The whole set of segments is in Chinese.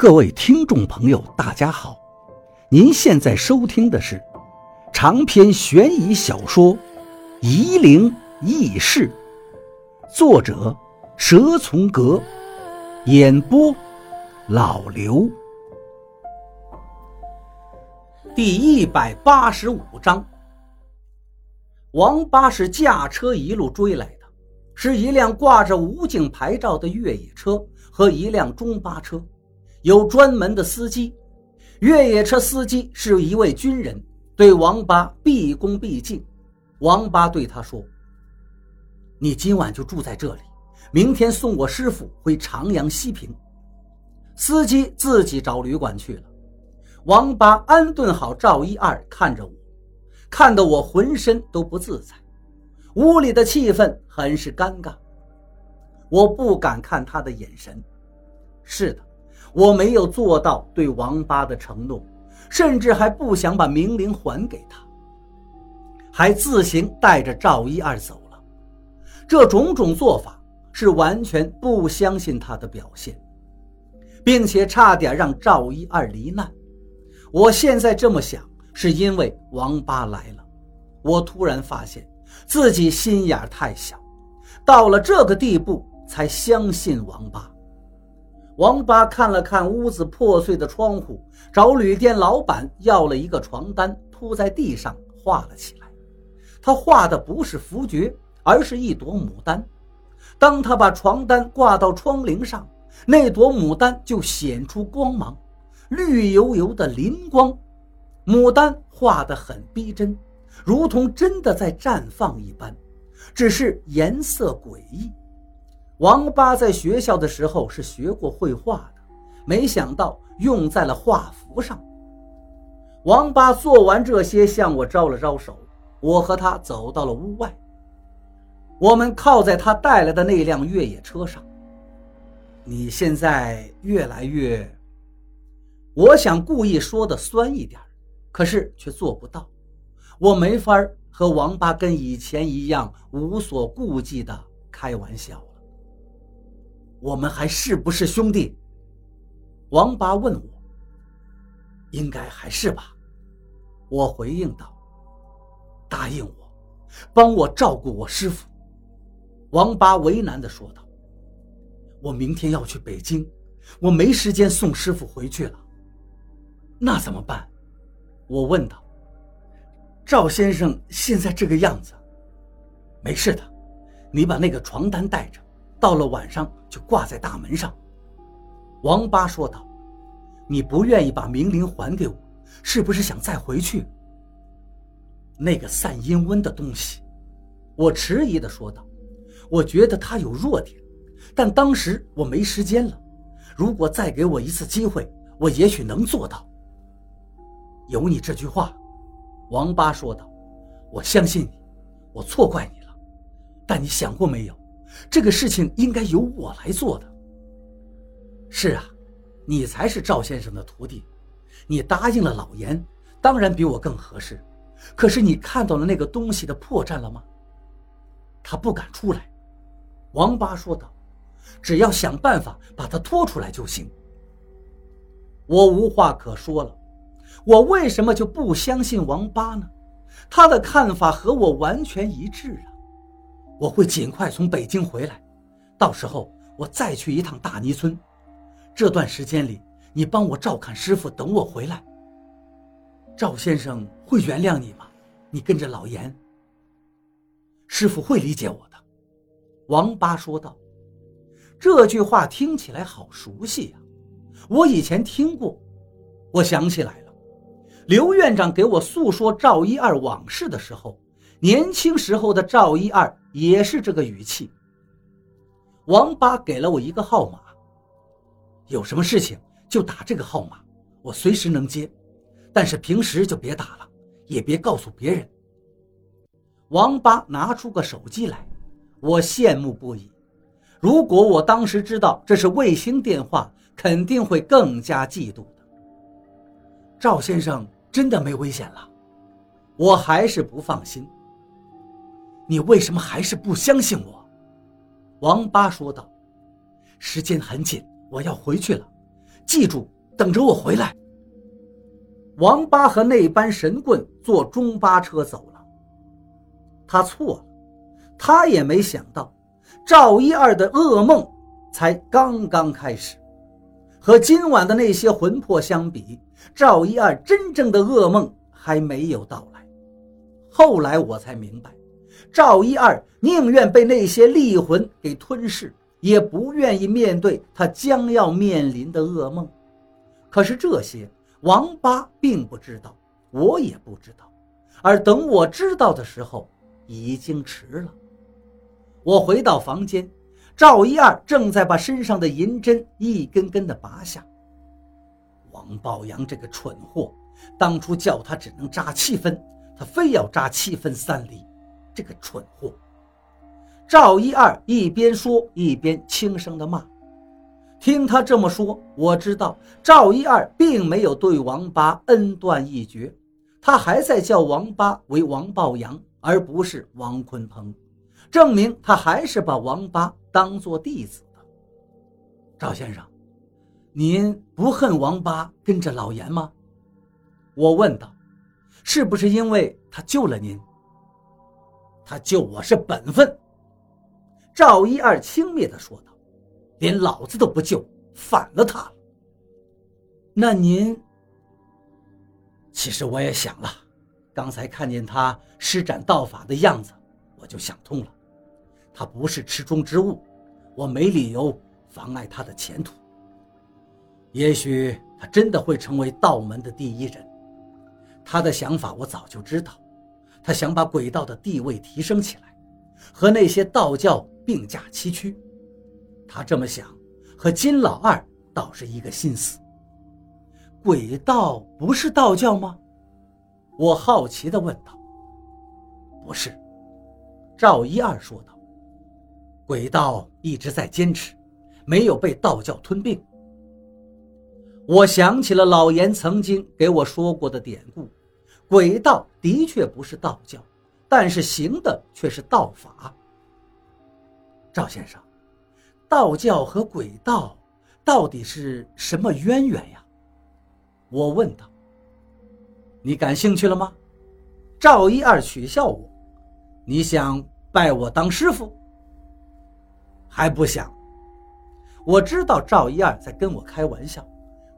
各位听众朋友，大家好！您现在收听的是长篇悬疑小说《夷陵轶事》，作者蛇从阁，演播老刘。第一百八十五章，王八是驾车一路追来的，是一辆挂着武警牌照的越野车和一辆中巴车。有专门的司机，越野车司机是一位军人，对王八毕恭毕敬。王八对他说：“你今晚就住在这里，明天送我师傅回长阳西平。”司机自己找旅馆去了。王八安顿好赵一二，看着我，看得我浑身都不自在。屋里的气氛很是尴尬，我不敢看他的眼神。是的。我没有做到对王八的承诺，甚至还不想把明灵还给他，还自行带着赵一二走了。这种种做法是完全不相信他的表现，并且差点让赵一二罹难。我现在这么想，是因为王八来了。我突然发现自己心眼太小，到了这个地步才相信王八。王八看了看屋子破碎的窗户，找旅店老板要了一个床单，铺在地上画了起来。他画的不是符诀，而是一朵牡丹。当他把床单挂到窗棂上，那朵牡丹就显出光芒，绿油油的灵光。牡丹画得很逼真，如同真的在绽放一般，只是颜色诡异。王八在学校的时候是学过绘画的，没想到用在了画符上。王八做完这些，向我招了招手，我和他走到了屋外。我们靠在他带来的那辆越野车上。你现在越来越……我想故意说的酸一点，可是却做不到。我没法和王八跟以前一样无所顾忌的开玩笑。我们还是不是兄弟？王八问我。应该还是吧，我回应道。答应我，帮我照顾我师傅。王八为难的说道。我明天要去北京，我没时间送师傅回去了。那怎么办？我问道。赵先生现在这个样子，没事的，你把那个床单带着。到了晚上就挂在大门上。王八说道：“你不愿意把明灵还给我，是不是想再回去？”那个散阴温的东西，我迟疑的说道：“我觉得他有弱点，但当时我没时间了。如果再给我一次机会，我也许能做到。”有你这句话，王八说道：“我相信你，我错怪你了。但你想过没有？”这个事情应该由我来做的。是啊，你才是赵先生的徒弟，你答应了老严，当然比我更合适。可是你看到了那个东西的破绽了吗？他不敢出来。王八说道：“只要想办法把他拖出来就行。”我无话可说了。我为什么就不相信王八呢？他的看法和我完全一致啊。我会尽快从北京回来，到时候我再去一趟大泥村。这段时间里，你帮我照看师傅，等我回来。赵先生会原谅你吗？你跟着老严，师傅会理解我的。王八说道。这句话听起来好熟悉呀，我以前听过。我想起来了，刘院长给我诉说赵一二往事的时候。年轻时候的赵一二也是这个语气。王八给了我一个号码，有什么事情就打这个号码，我随时能接，但是平时就别打了，也别告诉别人。王八拿出个手机来，我羡慕不已。如果我当时知道这是卫星电话，肯定会更加嫉妒的。赵先生真的没危险了，我还是不放心。你为什么还是不相信我？王八说道：“时间很紧，我要回去了。记住，等着我回来。王八和那班神棍坐中巴车走了。他错了，他也没想到，赵一二的噩梦才刚刚开始。和今晚的那些魂魄相比，赵一二真正的噩梦还没有到来。后来我才明白，赵一二宁愿被那些厉魂给吞噬，也不愿意面对他将要面临的噩梦。可是这些王八并不知道，我也不知道。而等我知道的时候，已经迟了。我回到房间。赵一二正在把身上的银针一根根的拔下。王宝阳这个蠢货，当初叫他只能扎七分，他非要扎七分三厘。这个蠢货！赵一二一边说一边轻声的骂。听他这么说，我知道赵一二并没有对王八恩断义绝，他还在叫王八为王抱阳，而不是王坤鹏。证明他还是把王八当做弟子的。赵先生，您不恨王八跟着老严吗？我问道。是不是因为他救了您？他救我是本分。赵一二轻蔑地说道。连老子都不救，反了他了。那您……其实我也想了，刚才看见他施展道法的样子，我就想通了。他不是池中之物，我没理由妨碍他的前途。也许他真的会成为道门的第一人。他的想法我早就知道，他想把鬼道的地位提升起来，和那些道教并驾齐驱。他这么想，和金老二倒是一个心思。鬼道不是道教吗？我好奇地问道。不是，赵一二说道。鬼道一直在坚持，没有被道教吞并。我想起了老严曾经给我说过的典故：鬼道的确不是道教，但是行的却是道法。赵先生，道教和鬼道到底是什么渊源呀？我问道。你感兴趣了吗？赵一二取笑我：“你想拜我当师傅？”还不想。我知道赵一二在跟我开玩笑，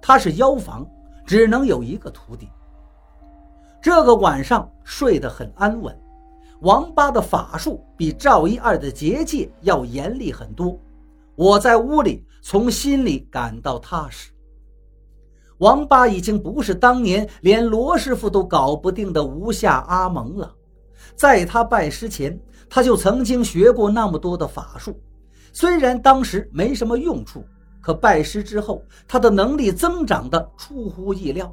他是妖房，只能有一个徒弟。这个晚上睡得很安稳。王八的法术比赵一二的结界要严厉很多，我在屋里从心里感到踏实。王八已经不是当年连罗师傅都搞不定的无下阿蒙了，在他拜师前，他就曾经学过那么多的法术。虽然当时没什么用处，可拜师之后，他的能力增长的出乎意料。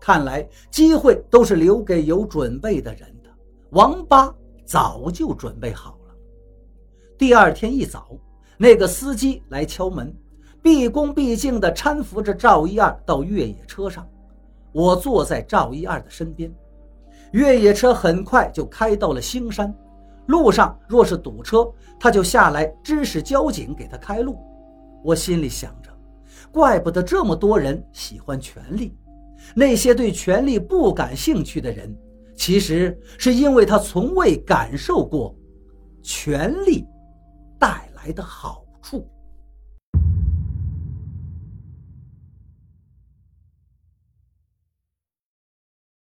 看来机会都是留给有准备的人的。王八早就准备好了。第二天一早，那个司机来敲门，毕恭毕敬地搀扶着赵一二到越野车上。我坐在赵一二的身边，越野车很快就开到了兴山。路上若是堵车，他就下来指使交警给他开路。我心里想着，怪不得这么多人喜欢权力。那些对权力不感兴趣的人，其实是因为他从未感受过权力带来的好处。